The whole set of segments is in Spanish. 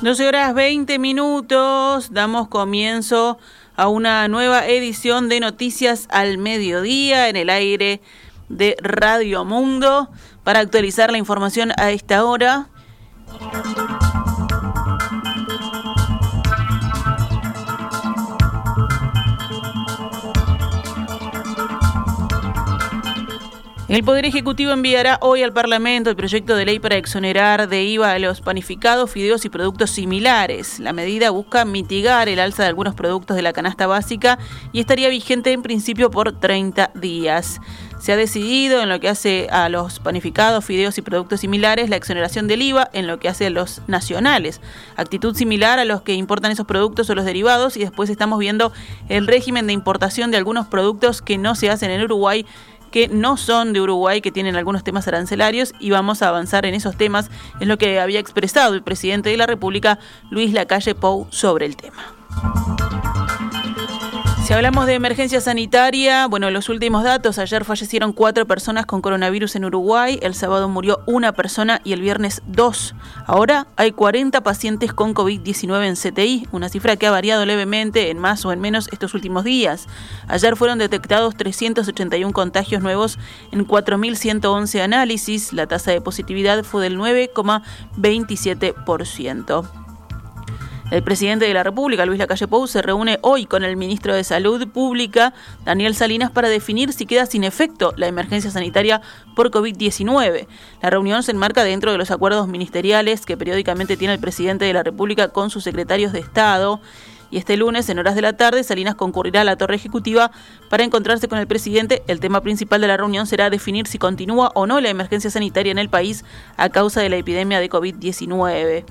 12 horas 20 minutos, damos comienzo a una nueva edición de Noticias al Mediodía en el aire de Radio Mundo para actualizar la información a esta hora. El Poder Ejecutivo enviará hoy al Parlamento el proyecto de ley para exonerar de IVA a los panificados, fideos y productos similares. La medida busca mitigar el alza de algunos productos de la canasta básica y estaría vigente en principio por 30 días. Se ha decidido en lo que hace a los panificados, fideos y productos similares la exoneración del IVA en lo que hace a los nacionales. Actitud similar a los que importan esos productos o los derivados y después estamos viendo el régimen de importación de algunos productos que no se hacen en Uruguay que no son de Uruguay, que tienen algunos temas arancelarios y vamos a avanzar en esos temas, es lo que había expresado el presidente de la República, Luis Lacalle Pou, sobre el tema. Si hablamos de emergencia sanitaria, bueno, los últimos datos, ayer fallecieron cuatro personas con coronavirus en Uruguay, el sábado murió una persona y el viernes dos. Ahora hay 40 pacientes con COVID-19 en CTI, una cifra que ha variado levemente en más o en menos estos últimos días. Ayer fueron detectados 381 contagios nuevos en 4.111 análisis, la tasa de positividad fue del 9,27%. El presidente de la República, Luis Lacalle Pou, se reúne hoy con el ministro de Salud Pública, Daniel Salinas, para definir si queda sin efecto la emergencia sanitaria por COVID-19. La reunión se enmarca dentro de los acuerdos ministeriales que periódicamente tiene el presidente de la República con sus secretarios de Estado. Y este lunes, en horas de la tarde, Salinas concurrirá a la torre ejecutiva para encontrarse con el presidente. El tema principal de la reunión será definir si continúa o no la emergencia sanitaria en el país a causa de la epidemia de COVID-19.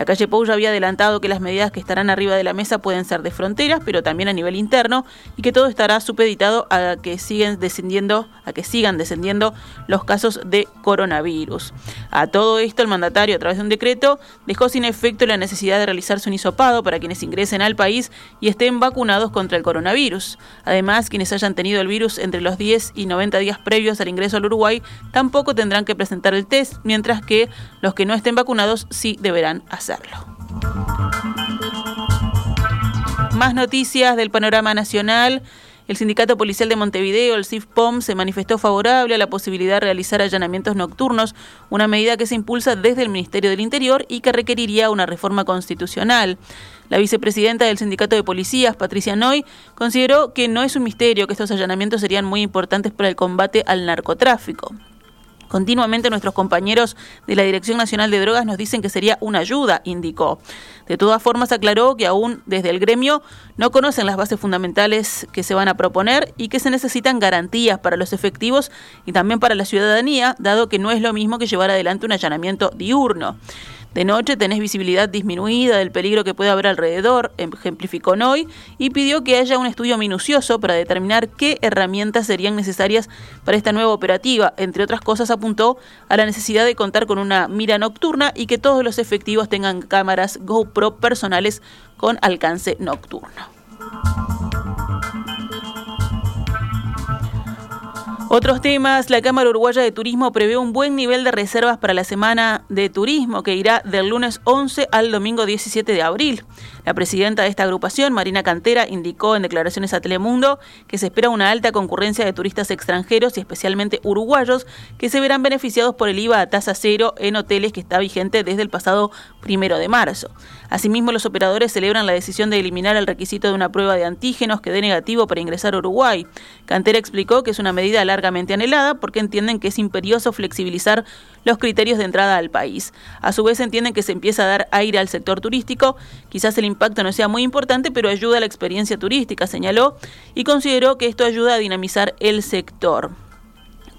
La calle Pou ya había adelantado que las medidas que estarán arriba de la mesa pueden ser de fronteras, pero también a nivel interno, y que todo estará supeditado a que siguen descendiendo, a que sigan descendiendo los casos de coronavirus. A todo esto, el mandatario, a través de un decreto, dejó sin efecto la necesidad de realizarse un hisopado para quienes ingresen al país y estén vacunados contra el coronavirus. Además, quienes hayan tenido el virus entre los 10 y 90 días previos al ingreso al Uruguay tampoco tendrán que presentar el test, mientras que los que no estén vacunados sí deberán hacerlo. Más noticias del panorama nacional. El Sindicato Policial de Montevideo, el CIFPOM, se manifestó favorable a la posibilidad de realizar allanamientos nocturnos, una medida que se impulsa desde el Ministerio del Interior y que requeriría una reforma constitucional. La vicepresidenta del Sindicato de Policías, Patricia Noy, consideró que no es un misterio que estos allanamientos serían muy importantes para el combate al narcotráfico. Continuamente nuestros compañeros de la Dirección Nacional de Drogas nos dicen que sería una ayuda, indicó. De todas formas, aclaró que aún desde el gremio no conocen las bases fundamentales que se van a proponer y que se necesitan garantías para los efectivos y también para la ciudadanía, dado que no es lo mismo que llevar adelante un allanamiento diurno. De noche tenés visibilidad disminuida del peligro que puede haber alrededor, ejemplificó Noy, y pidió que haya un estudio minucioso para determinar qué herramientas serían necesarias para esta nueva operativa. Entre otras cosas, apuntó a la necesidad de contar con una mira nocturna y que todos los efectivos tengan cámaras GoPro personales con alcance nocturno. Otros temas, la Cámara Uruguaya de Turismo prevé un buen nivel de reservas para la semana de turismo que irá del lunes 11 al domingo 17 de abril. La presidenta de esta agrupación, Marina Cantera, indicó en declaraciones a Telemundo que se espera una alta concurrencia de turistas extranjeros y especialmente uruguayos que se verán beneficiados por el IVA a tasa cero en hoteles que está vigente desde el pasado primero de marzo. Asimismo, los operadores celebran la decisión de eliminar el requisito de una prueba de antígenos que dé negativo para ingresar a Uruguay. Cantera explicó que es una medida anhelada porque entienden que es imperioso flexibilizar los criterios de entrada al país. A su vez entienden que se empieza a dar aire al sector turístico. Quizás el impacto no sea muy importante, pero ayuda a la experiencia turística, señaló, y consideró que esto ayuda a dinamizar el sector.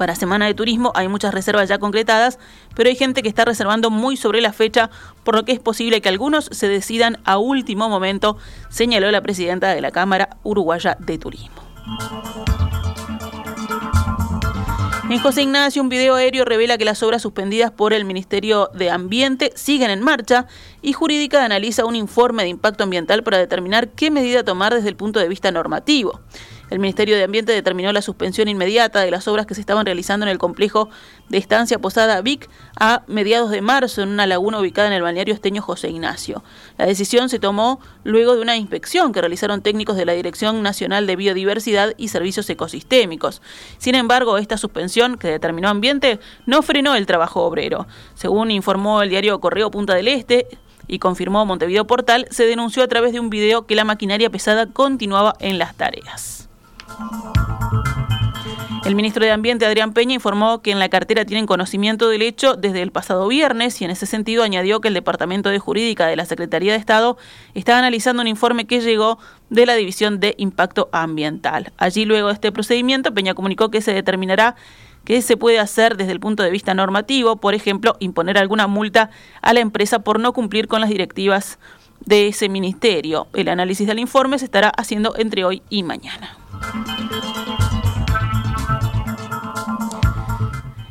Para Semana de Turismo hay muchas reservas ya concretadas, pero hay gente que está reservando muy sobre la fecha, por lo que es posible que algunos se decidan a último momento, señaló la presidenta de la Cámara Uruguaya de Turismo. En José Ignacio, un video aéreo revela que las obras suspendidas por el Ministerio de Ambiente siguen en marcha y Jurídica analiza un informe de impacto ambiental para determinar qué medida tomar desde el punto de vista normativo. El Ministerio de Ambiente determinó la suspensión inmediata de las obras que se estaban realizando en el complejo de estancia Posada Vic a mediados de marzo en una laguna ubicada en el balneario esteño José Ignacio. La decisión se tomó luego de una inspección que realizaron técnicos de la Dirección Nacional de Biodiversidad y Servicios Ecosistémicos. Sin embargo, esta suspensión que determinó Ambiente no frenó el trabajo obrero. Según informó el diario Correo Punta del Este, y confirmó Montevideo Portal, se denunció a través de un video que la maquinaria pesada continuaba en las tareas. El ministro de Ambiente, Adrián Peña, informó que en la cartera tienen conocimiento del hecho desde el pasado viernes y en ese sentido añadió que el Departamento de Jurídica de la Secretaría de Estado está analizando un informe que llegó de la División de Impacto Ambiental. Allí, luego de este procedimiento, Peña comunicó que se determinará qué se puede hacer desde el punto de vista normativo, por ejemplo, imponer alguna multa a la empresa por no cumplir con las directivas de ese ministerio. El análisis del informe se estará haciendo entre hoy y mañana.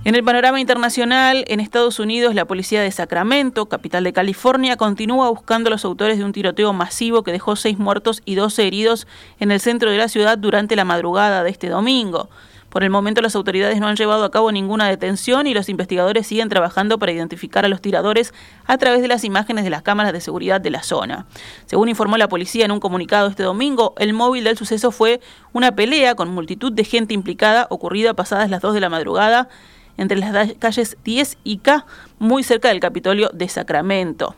En el panorama internacional, en Estados Unidos, la policía de Sacramento, capital de California, continúa buscando a los autores de un tiroteo masivo que dejó seis muertos y doce heridos en el centro de la ciudad durante la madrugada de este domingo. Por el momento las autoridades no han llevado a cabo ninguna detención y los investigadores siguen trabajando para identificar a los tiradores a través de las imágenes de las cámaras de seguridad de la zona. Según informó la policía en un comunicado este domingo, el móvil del suceso fue una pelea con multitud de gente implicada ocurrida pasadas las 2 de la madrugada entre las calles 10 y K, muy cerca del Capitolio de Sacramento.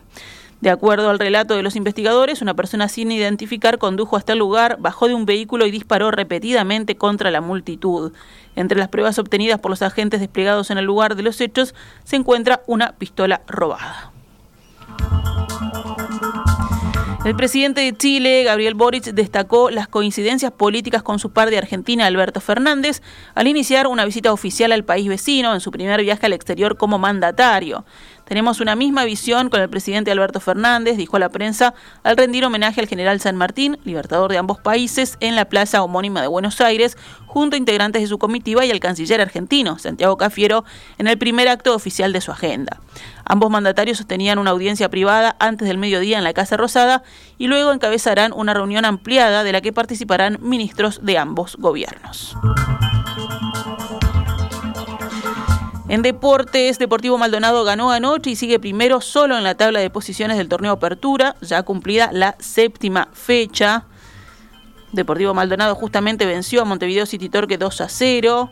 De acuerdo al relato de los investigadores, una persona sin identificar condujo hasta el lugar, bajó de un vehículo y disparó repetidamente contra la multitud. Entre las pruebas obtenidas por los agentes desplegados en el lugar de los hechos se encuentra una pistola robada. El presidente de Chile, Gabriel Boric, destacó las coincidencias políticas con su par de Argentina, Alberto Fernández, al iniciar una visita oficial al país vecino en su primer viaje al exterior como mandatario. Tenemos una misma visión con el presidente Alberto Fernández, dijo a la prensa, al rendir homenaje al general San Martín, libertador de ambos países, en la plaza homónima de Buenos Aires, junto a integrantes de su comitiva y al canciller argentino, Santiago Cafiero, en el primer acto oficial de su agenda. Ambos mandatarios sostenían una audiencia privada antes del mediodía en la Casa Rosada y luego encabezarán una reunión ampliada de la que participarán ministros de ambos gobiernos. En deportes, Deportivo Maldonado ganó anoche y sigue primero solo en la tabla de posiciones del torneo Apertura, ya cumplida la séptima fecha. Deportivo Maldonado justamente venció a Montevideo City Torque 2 a 0.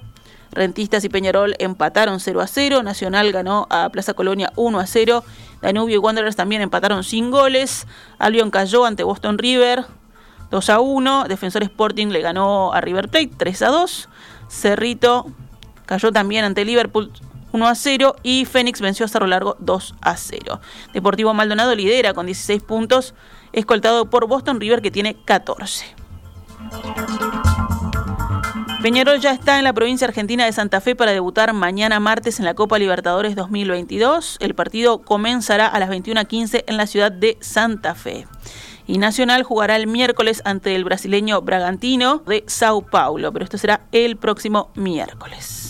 Rentistas y Peñarol empataron 0 a 0. Nacional ganó a Plaza Colonia 1 a 0. Danubio y Wanderers también empataron sin goles. Albion cayó ante Boston River 2 a 1. Defensor Sporting le ganó a River Plate 3 a 2. Cerrito cayó también ante Liverpool 1 a 0 y Fénix venció a Cerro Largo 2 a 0. Deportivo Maldonado lidera con 16 puntos, escoltado por Boston River que tiene 14. Peñarol ya está en la provincia argentina de Santa Fe para debutar mañana martes en la Copa Libertadores 2022. El partido comenzará a las 21.15 en la ciudad de Santa Fe. Y Nacional jugará el miércoles ante el brasileño Bragantino de Sao Paulo, pero esto será el próximo miércoles.